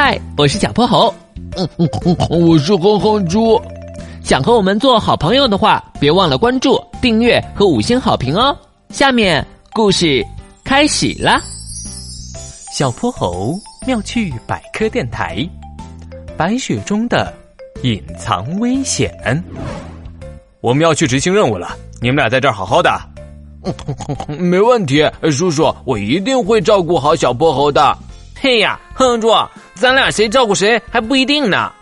嗨，我是小泼猴。嗯嗯嗯，我是哼哼猪。想和我们做好朋友的话，别忘了关注、订阅和五星好评哦。下面故事开始啦！小泼猴妙趣百科电台，白雪中的隐藏危险。我们要去执行任务了，你们俩在这儿好好的。没问题，叔叔，我一定会照顾好小泼猴的。嘿呀，哼哼猪，咱俩谁照顾谁还不一定呢。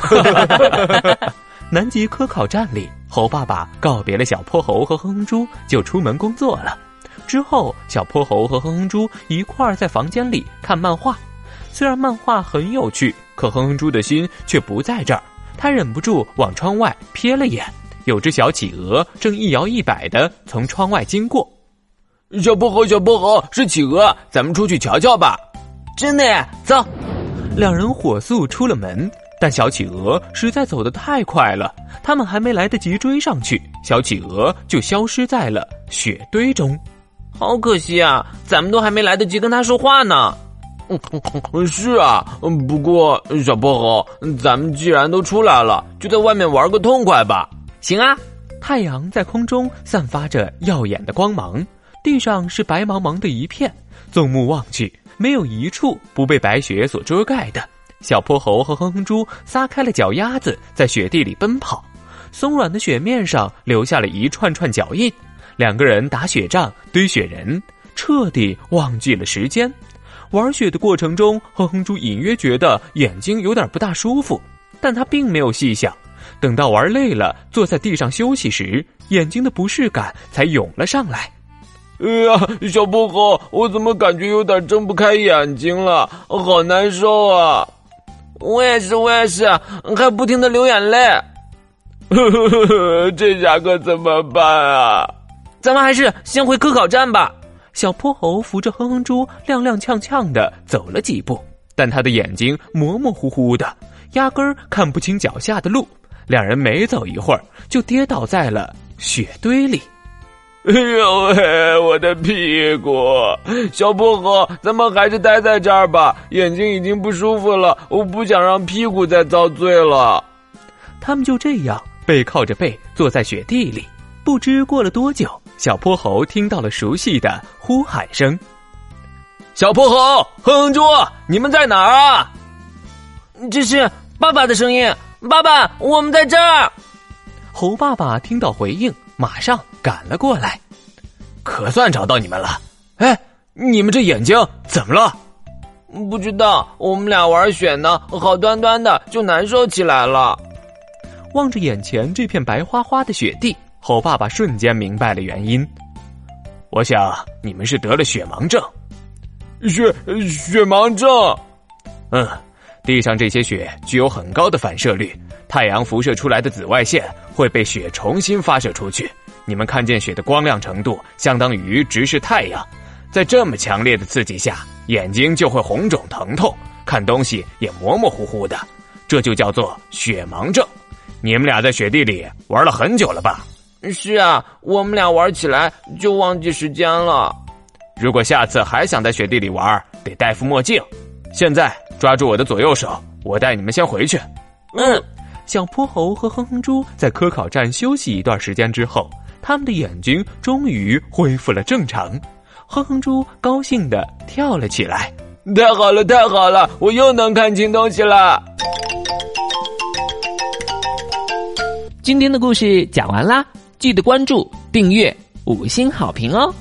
南极科考站里，猴爸爸告别了小泼猴和哼哼猪，就出门工作了。之后，小泼猴和哼哼猪一块儿在房间里看漫画。虽然漫画很有趣，可哼哼猪的心却不在这儿。他忍不住往窗外瞥了眼，有只小企鹅正一摇一摆的从窗外经过。小泼猴，小泼猴，是企鹅，咱们出去瞧瞧吧。真的耶，走。两人火速出了门。但小企鹅实在走得太快了，他们还没来得及追上去，小企鹅就消失在了雪堆中。好可惜啊，咱们都还没来得及跟他说话呢。是啊，不过小泼猴，咱们既然都出来了，就在外面玩个痛快吧。行啊。太阳在空中散发着耀眼的光芒，地上是白茫茫的一片，纵目望去，没有一处不被白雪所遮盖的。小泼猴和哼哼猪撒开了脚丫子，在雪地里奔跑，松软的雪面上留下了一串串脚印。两个人打雪仗、堆雪人，彻底忘记了时间。玩雪的过程中，哼哼猪隐约觉得眼睛有点不大舒服，但他并没有细想。等到玩累了，坐在地上休息时，眼睛的不适感才涌了上来。哎呀，小泼猴，我怎么感觉有点睁不开眼睛了？好难受啊！我也是，我也是，还不停的流眼泪。这下可怎么办啊？咱们还是先回科考站吧。小泼猴扶着哼哼猪，踉踉跄跄的走了几步，但他的眼睛模模糊糊的，压根儿看不清脚下的路。两人没走一会儿，就跌倒在了雪堆里。哎呦喂，我的屁股！小泼猴，咱们还是待在这儿吧，眼睛已经不舒服了，我不想让屁股再遭罪了。他们就这样背靠着背坐在雪地里，不知过了多久，小泼猴听到了熟悉的呼喊声：“小泼猴，哼哼猪，你们在哪儿啊？”这是爸爸的声音，爸爸，我们在这儿。猴爸爸听到回应。马上赶了过来，可算找到你们了。哎，你们这眼睛怎么了？不知道，我们俩玩雪呢，好端端的就难受起来了。望着眼前这片白花花的雪地，猴爸爸瞬间明白了原因。我想你们是得了雪盲症。雪雪盲症？嗯，地上这些雪具有很高的反射率。太阳辐射出来的紫外线会被雪重新发射出去，你们看见雪的光亮程度相当于直视太阳，在这么强烈的刺激下，眼睛就会红肿疼痛，看东西也模模糊糊的，这就叫做雪盲症。你们俩在雪地里玩了很久了吧？是啊，我们俩玩起来就忘记时间了。如果下次还想在雪地里玩，得戴副墨镜。现在抓住我的左右手，我带你们先回去。嗯。小泼猴和哼哼猪在科考站休息一段时间之后，他们的眼睛终于恢复了正常。哼哼猪高兴的跳了起来：“太好了，太好了，我又能看清东西了！”今天的故事讲完啦，记得关注、订阅、五星好评哦！